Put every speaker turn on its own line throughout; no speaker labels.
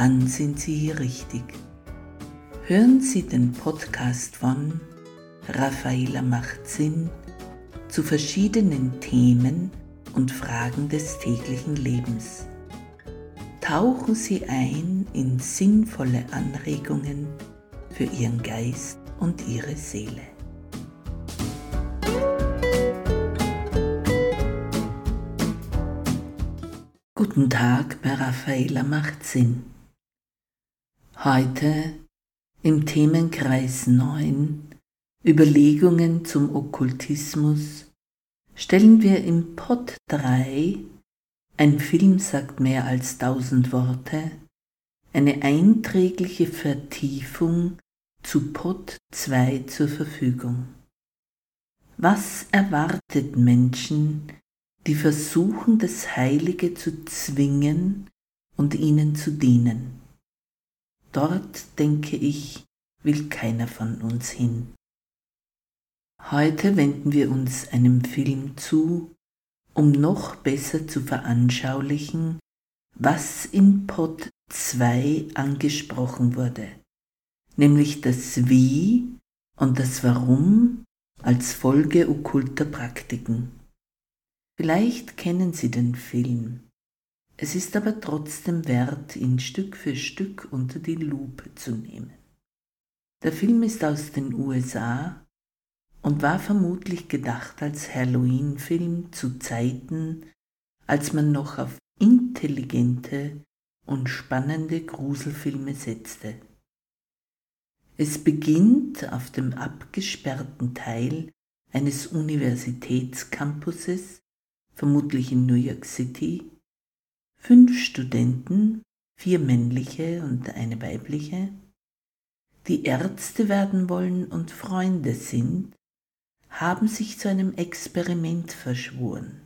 dann sind Sie hier richtig. Hören Sie den Podcast von Raffaela macht Sinn zu verschiedenen Themen und Fragen des täglichen Lebens. Tauchen Sie ein in sinnvolle Anregungen für Ihren Geist und Ihre Seele. Guten Tag bei Raffaela macht Sinn. Heute im Themenkreis 9 Überlegungen zum Okkultismus stellen wir im Pod 3 Ein Film sagt mehr als tausend Worte eine einträgliche Vertiefung zu Pod 2 zur Verfügung. Was erwartet Menschen, die versuchen, das Heilige zu zwingen und ihnen zu dienen? Dort, denke ich, will keiner von uns hin. Heute wenden wir uns einem Film zu, um noch besser zu veranschaulichen, was in Pod 2 angesprochen wurde, nämlich das Wie und das Warum als Folge okkulter Praktiken. Vielleicht kennen Sie den Film. Es ist aber trotzdem wert, ihn Stück für Stück unter die Lupe zu nehmen. Der Film ist aus den USA und war vermutlich gedacht als Halloween-Film zu Zeiten, als man noch auf intelligente und spannende Gruselfilme setzte. Es beginnt auf dem abgesperrten Teil eines Universitätscampuses, vermutlich in New York City, fünf Studenten, vier männliche und eine weibliche, die Ärzte werden wollen und Freunde sind, haben sich zu einem Experiment verschworen.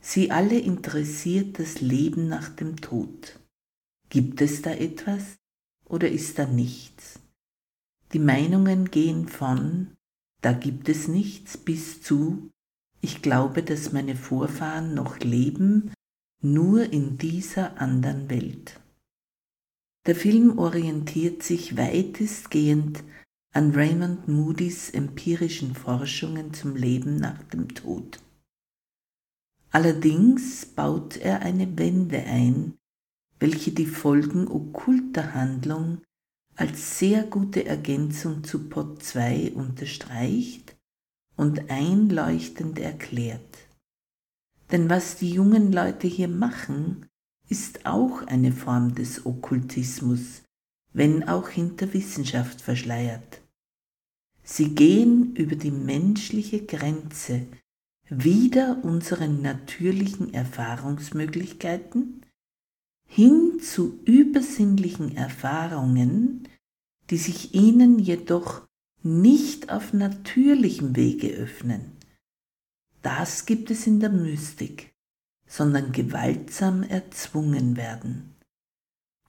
Sie alle interessiert das Leben nach dem Tod. Gibt es da etwas oder ist da nichts? Die Meinungen gehen von da gibt es nichts bis zu ich glaube, dass meine Vorfahren noch leben nur in dieser anderen Welt. Der Film orientiert sich weitestgehend an Raymond Moody's empirischen Forschungen zum Leben nach dem Tod. Allerdings baut er eine Wende ein, welche die Folgen okkulter Handlung als sehr gute Ergänzung zu Pot 2 unterstreicht und einleuchtend erklärt. Denn was die jungen Leute hier machen, ist auch eine Form des Okkultismus, wenn auch hinter Wissenschaft verschleiert. Sie gehen über die menschliche Grenze wider unseren natürlichen Erfahrungsmöglichkeiten hin zu übersinnlichen Erfahrungen, die sich ihnen jedoch nicht auf natürlichem Wege öffnen. Das gibt es in der Mystik, sondern gewaltsam erzwungen werden.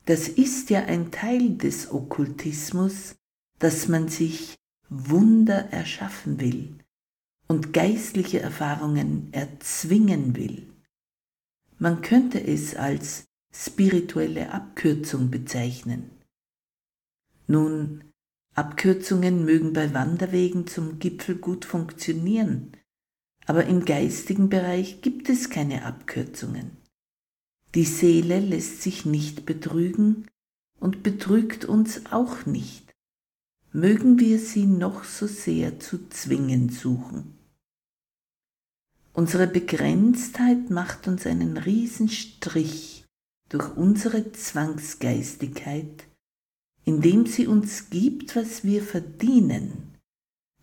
Das ist ja ein Teil des Okkultismus, dass man sich Wunder erschaffen will und geistliche Erfahrungen erzwingen will. Man könnte es als spirituelle Abkürzung bezeichnen. Nun, Abkürzungen mögen bei Wanderwegen zum Gipfel gut funktionieren, aber im geistigen Bereich gibt es keine Abkürzungen. Die Seele lässt sich nicht betrügen und betrügt uns auch nicht. Mögen wir sie noch so sehr zu zwingen suchen. Unsere Begrenztheit macht uns einen Riesenstrich durch unsere Zwangsgeistigkeit, indem sie uns gibt, was wir verdienen,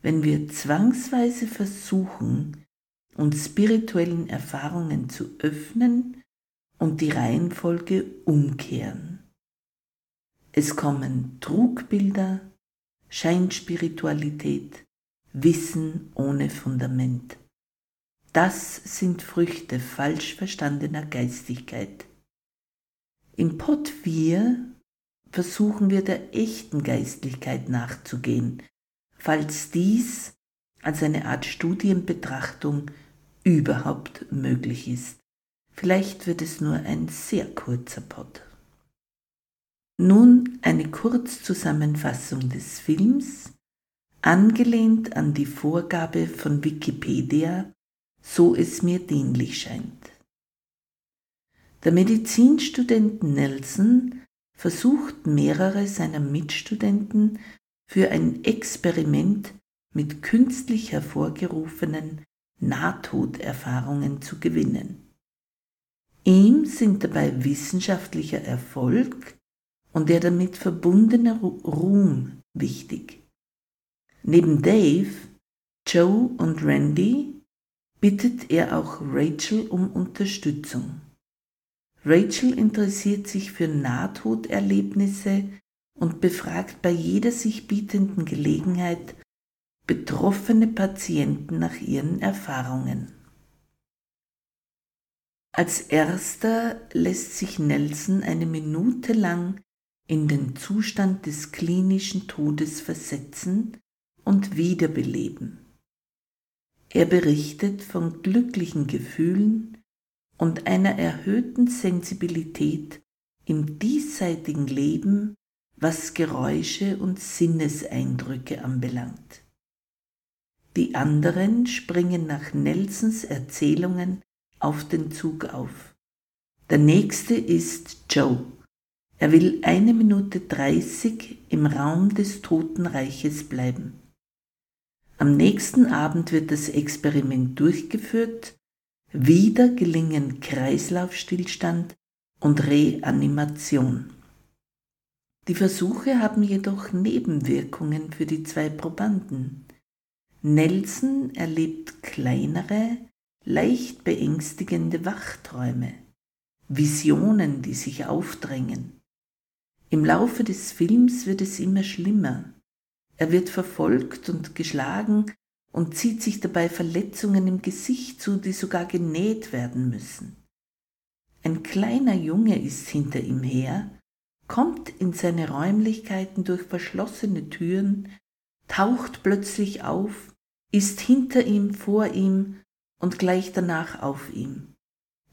wenn wir zwangsweise versuchen, und spirituellen Erfahrungen zu öffnen und die Reihenfolge umkehren. Es kommen Trugbilder, Scheinspiritualität, Wissen ohne Fundament. Das sind Früchte falsch verstandener Geistigkeit. Im Pot 4 versuchen wir der echten Geistlichkeit nachzugehen, falls dies als eine Art Studienbetrachtung überhaupt möglich ist. Vielleicht wird es nur ein sehr kurzer Pod. Nun eine Kurzzusammenfassung des Films, angelehnt an die Vorgabe von Wikipedia, so es mir dienlich scheint. Der Medizinstudent Nelson versucht mehrere seiner Mitstudenten für ein Experiment mit künstlich hervorgerufenen Nahtoderfahrungen zu gewinnen. Ihm sind dabei wissenschaftlicher Erfolg und der damit verbundene Ruhm wichtig. Neben Dave, Joe und Randy bittet er auch Rachel um Unterstützung. Rachel interessiert sich für Nahtoderlebnisse und befragt bei jeder sich bietenden Gelegenheit betroffene Patienten nach ihren Erfahrungen. Als erster lässt sich Nelson eine Minute lang in den Zustand des klinischen Todes versetzen und wiederbeleben. Er berichtet von glücklichen Gefühlen und einer erhöhten Sensibilität im diesseitigen Leben, was Geräusche und Sinneseindrücke anbelangt. Die anderen springen nach Nelsons Erzählungen auf den Zug auf. Der nächste ist Joe. Er will eine Minute dreißig im Raum des Totenreiches bleiben. Am nächsten Abend wird das Experiment durchgeführt, wieder gelingen Kreislaufstillstand und Reanimation. Die Versuche haben jedoch Nebenwirkungen für die zwei Probanden. Nelson erlebt kleinere, leicht beängstigende Wachträume, Visionen, die sich aufdrängen. Im Laufe des Films wird es immer schlimmer. Er wird verfolgt und geschlagen und zieht sich dabei Verletzungen im Gesicht zu, die sogar genäht werden müssen. Ein kleiner Junge ist hinter ihm her, kommt in seine Räumlichkeiten durch verschlossene Türen, taucht plötzlich auf ist hinter ihm, vor ihm und gleich danach auf ihm,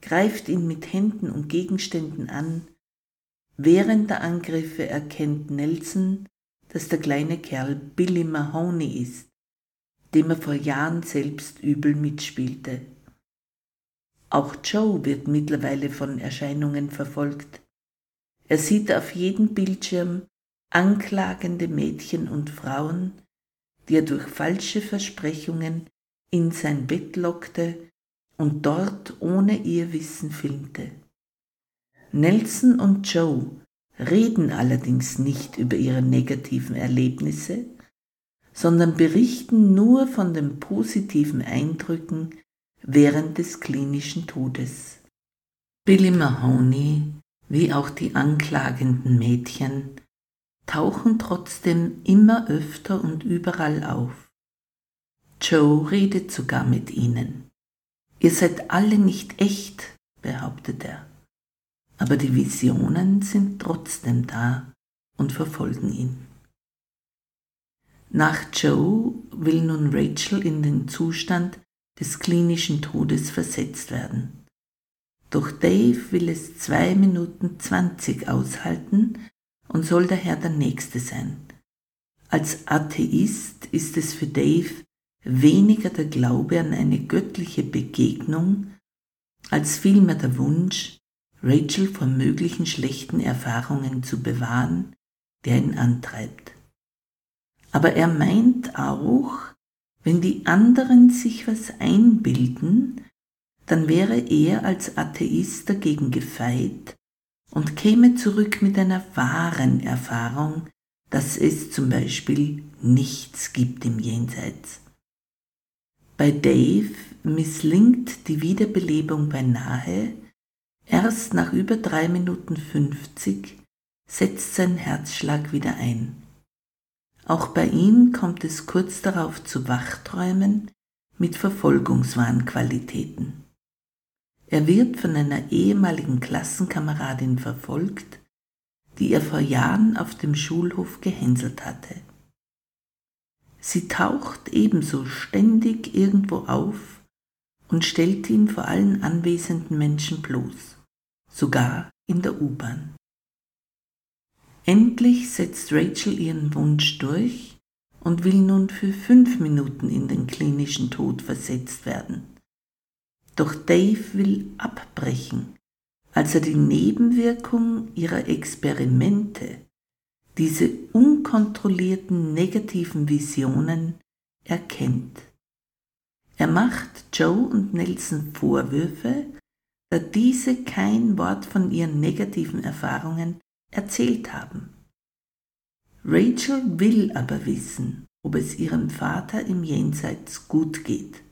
greift ihn mit Händen und Gegenständen an. Während der Angriffe erkennt Nelson, dass der kleine Kerl Billy Mahoney ist, dem er vor Jahren selbst übel mitspielte. Auch Joe wird mittlerweile von Erscheinungen verfolgt. Er sieht auf jedem Bildschirm anklagende Mädchen und Frauen, die er durch falsche Versprechungen in sein Bett lockte und dort ohne ihr Wissen filmte. Nelson und Joe reden allerdings nicht über ihre negativen Erlebnisse, sondern berichten nur von den positiven Eindrücken während des klinischen Todes. Billy Mahoney, wie auch die anklagenden Mädchen, tauchen trotzdem immer öfter und überall auf. Joe redet sogar mit ihnen. Ihr seid alle nicht echt, behauptet er. Aber die Visionen sind trotzdem da und verfolgen ihn. Nach Joe will nun Rachel in den Zustand des klinischen Todes versetzt werden. Doch Dave will es zwei Minuten zwanzig aushalten, und soll daher der Nächste sein. Als Atheist ist es für Dave weniger der Glaube an eine göttliche Begegnung, als vielmehr der Wunsch, Rachel vor möglichen schlechten Erfahrungen zu bewahren, der ihn antreibt. Aber er meint auch, wenn die anderen sich was einbilden, dann wäre er als Atheist dagegen gefeit und käme zurück mit einer wahren Erfahrung, dass es zum Beispiel nichts gibt im Jenseits. Bei Dave misslingt die Wiederbelebung beinahe, erst nach über drei Minuten fünfzig setzt sein Herzschlag wieder ein. Auch bei ihm kommt es kurz darauf zu Wachträumen mit Verfolgungswahnqualitäten. Er wird von einer ehemaligen Klassenkameradin verfolgt, die er vor Jahren auf dem Schulhof gehänselt hatte. Sie taucht ebenso ständig irgendwo auf und stellt ihn vor allen anwesenden Menschen bloß, sogar in der U-Bahn. Endlich setzt Rachel ihren Wunsch durch und will nun für fünf Minuten in den klinischen Tod versetzt werden. Doch Dave will abbrechen, als er die Nebenwirkung ihrer Experimente, diese unkontrollierten negativen Visionen, erkennt. Er macht Joe und Nelson Vorwürfe, da diese kein Wort von ihren negativen Erfahrungen erzählt haben. Rachel will aber wissen, ob es ihrem Vater im Jenseits gut geht.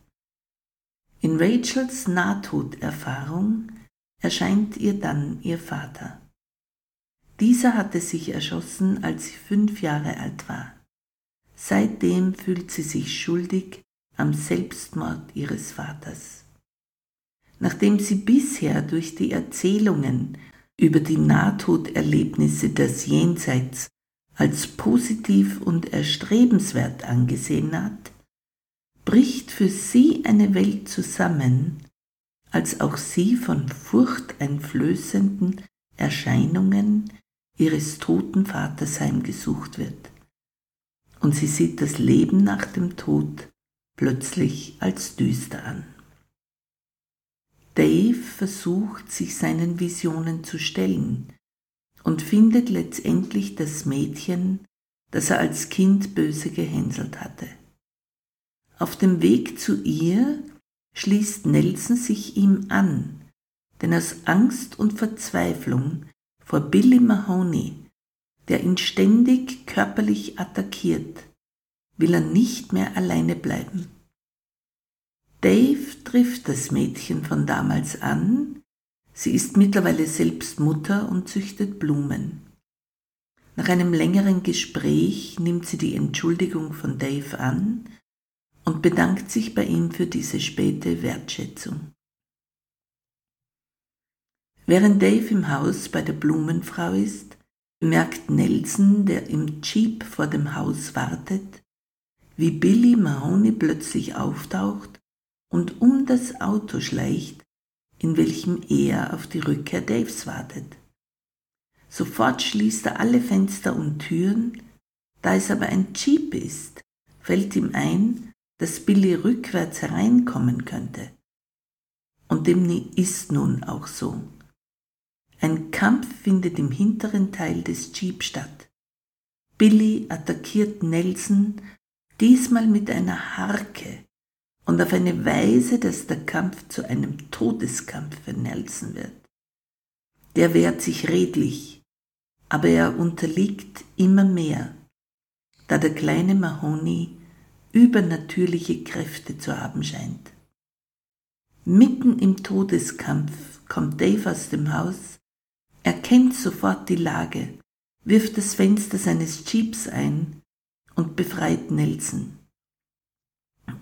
In Rachels Nahtoderfahrung erscheint ihr dann ihr Vater. Dieser hatte sich erschossen, als sie fünf Jahre alt war. Seitdem fühlt sie sich schuldig am Selbstmord ihres Vaters. Nachdem sie bisher durch die Erzählungen über die Nahtoderlebnisse des Jenseits als positiv und erstrebenswert angesehen hat, bricht für sie eine Welt zusammen, als auch sie von furchteinflößenden Erscheinungen ihres toten Vaters heimgesucht wird. Und sie sieht das Leben nach dem Tod plötzlich als düster an. Dave versucht, sich seinen Visionen zu stellen und findet letztendlich das Mädchen, das er als Kind böse gehänselt hatte. Auf dem Weg zu ihr schließt Nelson sich ihm an, denn aus Angst und Verzweiflung vor Billy Mahoney, der ihn ständig körperlich attackiert, will er nicht mehr alleine bleiben. Dave trifft das Mädchen von damals an, sie ist mittlerweile selbst Mutter und züchtet Blumen. Nach einem längeren Gespräch nimmt sie die Entschuldigung von Dave an und bedankt sich bei ihm für diese späte Wertschätzung. Während Dave im Haus bei der Blumenfrau ist, bemerkt Nelson, der im Jeep vor dem Haus wartet, wie Billy Mahoney plötzlich auftaucht und um das Auto schleicht, in welchem er auf die Rückkehr Daves wartet. Sofort schließt er alle Fenster und Türen, da es aber ein Jeep ist, fällt ihm ein, dass Billy rückwärts hereinkommen könnte. Und dem ist nun auch so. Ein Kampf findet im hinteren Teil des Jeep statt. Billy attackiert Nelson, diesmal mit einer Harke und auf eine Weise, dass der Kampf zu einem Todeskampf für Nelson wird. Der wehrt sich redlich, aber er unterliegt immer mehr, da der kleine Mahoney übernatürliche Kräfte zu haben scheint. Mitten im Todeskampf kommt Dave aus dem Haus, erkennt sofort die Lage, wirft das Fenster seines Jeeps ein und befreit Nelson.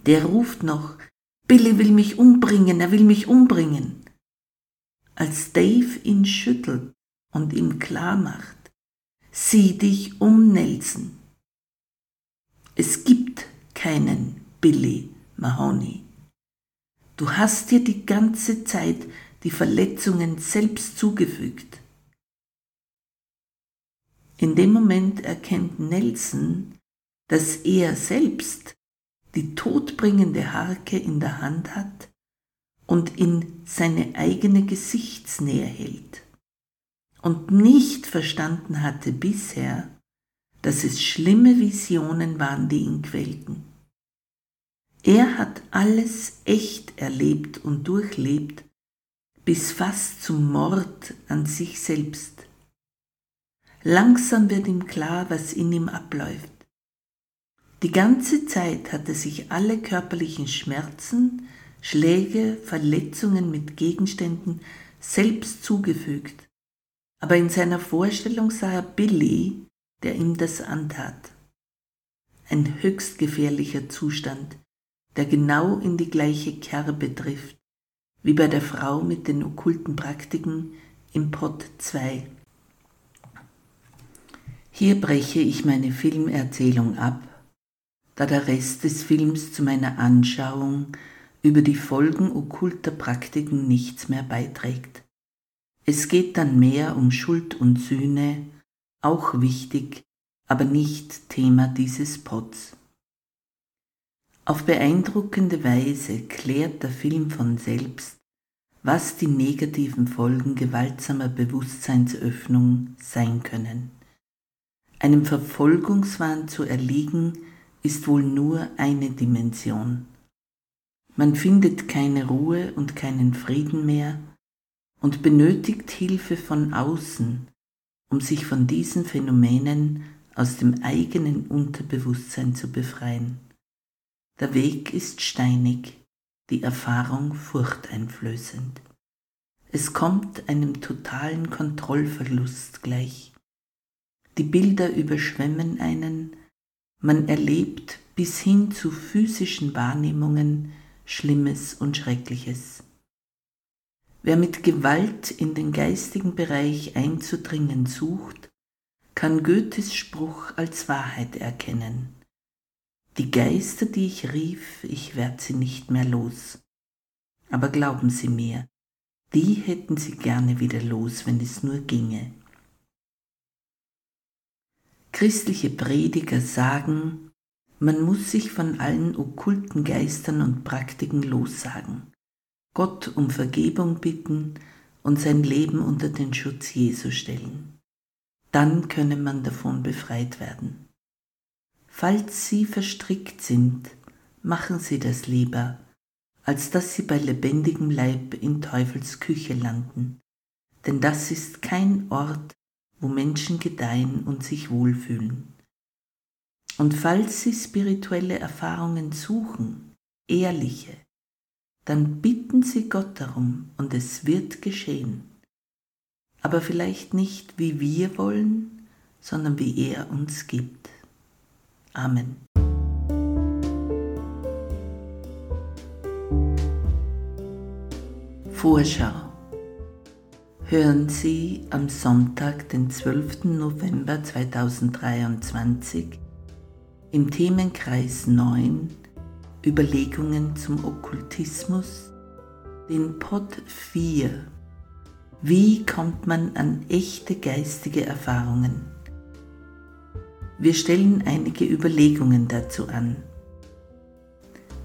Der ruft noch, Billy will mich umbringen, er will mich umbringen. Als Dave ihn schüttelt und ihm klar macht, sieh dich um, Nelson. Es gibt keinen Billy Mahoney. Du hast dir die ganze Zeit die Verletzungen selbst zugefügt. In dem Moment erkennt Nelson, dass er selbst die todbringende Harke in der Hand hat und in seine eigene Gesichtsnähe hält und nicht verstanden hatte bisher, dass es schlimme Visionen waren, die ihn quälten. Er hat alles echt erlebt und durchlebt, bis fast zum Mord an sich selbst. Langsam wird ihm klar, was in ihm abläuft. Die ganze Zeit hat er sich alle körperlichen Schmerzen, Schläge, Verletzungen mit Gegenständen selbst zugefügt, aber in seiner Vorstellung sah er Billy, der ihm das antat. Ein höchst gefährlicher Zustand, der genau in die gleiche Kerbe trifft, wie bei der Frau mit den okkulten Praktiken im Pot 2. Hier breche ich meine Filmerzählung ab, da der Rest des Films zu meiner Anschauung über die Folgen okkulter Praktiken nichts mehr beiträgt. Es geht dann mehr um Schuld und Sühne, auch wichtig, aber nicht Thema dieses Pots. Auf beeindruckende Weise klärt der Film von selbst, was die negativen Folgen gewaltsamer Bewusstseinsöffnung sein können. Einem Verfolgungswahn zu erliegen, ist wohl nur eine Dimension. Man findet keine Ruhe und keinen Frieden mehr und benötigt Hilfe von außen, um sich von diesen Phänomenen aus dem eigenen Unterbewusstsein zu befreien. Der Weg ist steinig, die Erfahrung furchteinflößend. Es kommt einem totalen Kontrollverlust gleich. Die Bilder überschwemmen einen, man erlebt bis hin zu physischen Wahrnehmungen Schlimmes und Schreckliches. Wer mit Gewalt in den geistigen Bereich einzudringen sucht, kann Goethes Spruch als Wahrheit erkennen. Die Geister, die ich rief, ich werd sie nicht mehr los. Aber glauben Sie mir, die hätten Sie gerne wieder los, wenn es nur ginge. Christliche Prediger sagen, man muss sich von allen okkulten Geistern und Praktiken lossagen, Gott um Vergebung bitten und sein Leben unter den Schutz Jesu stellen. Dann könne man davon befreit werden. Falls Sie verstrickt sind, machen Sie das lieber, als dass Sie bei lebendigem Leib in Teufels Küche landen, denn das ist kein Ort, wo Menschen gedeihen und sich wohlfühlen. Und falls Sie spirituelle Erfahrungen suchen, ehrliche, dann bitten Sie Gott darum und es wird geschehen. Aber vielleicht nicht wie wir wollen, sondern wie er uns gibt. Amen. Vorschau. Hören Sie am Sonntag, den 12. November 2023 im Themenkreis 9 Überlegungen zum Okkultismus den Pod 4 Wie kommt man an echte geistige Erfahrungen? Wir stellen einige Überlegungen dazu an.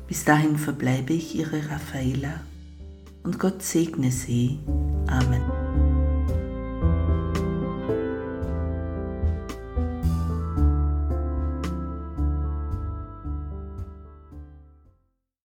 Bis dahin verbleibe ich Ihre Raffaela und Gott segne Sie. Amen.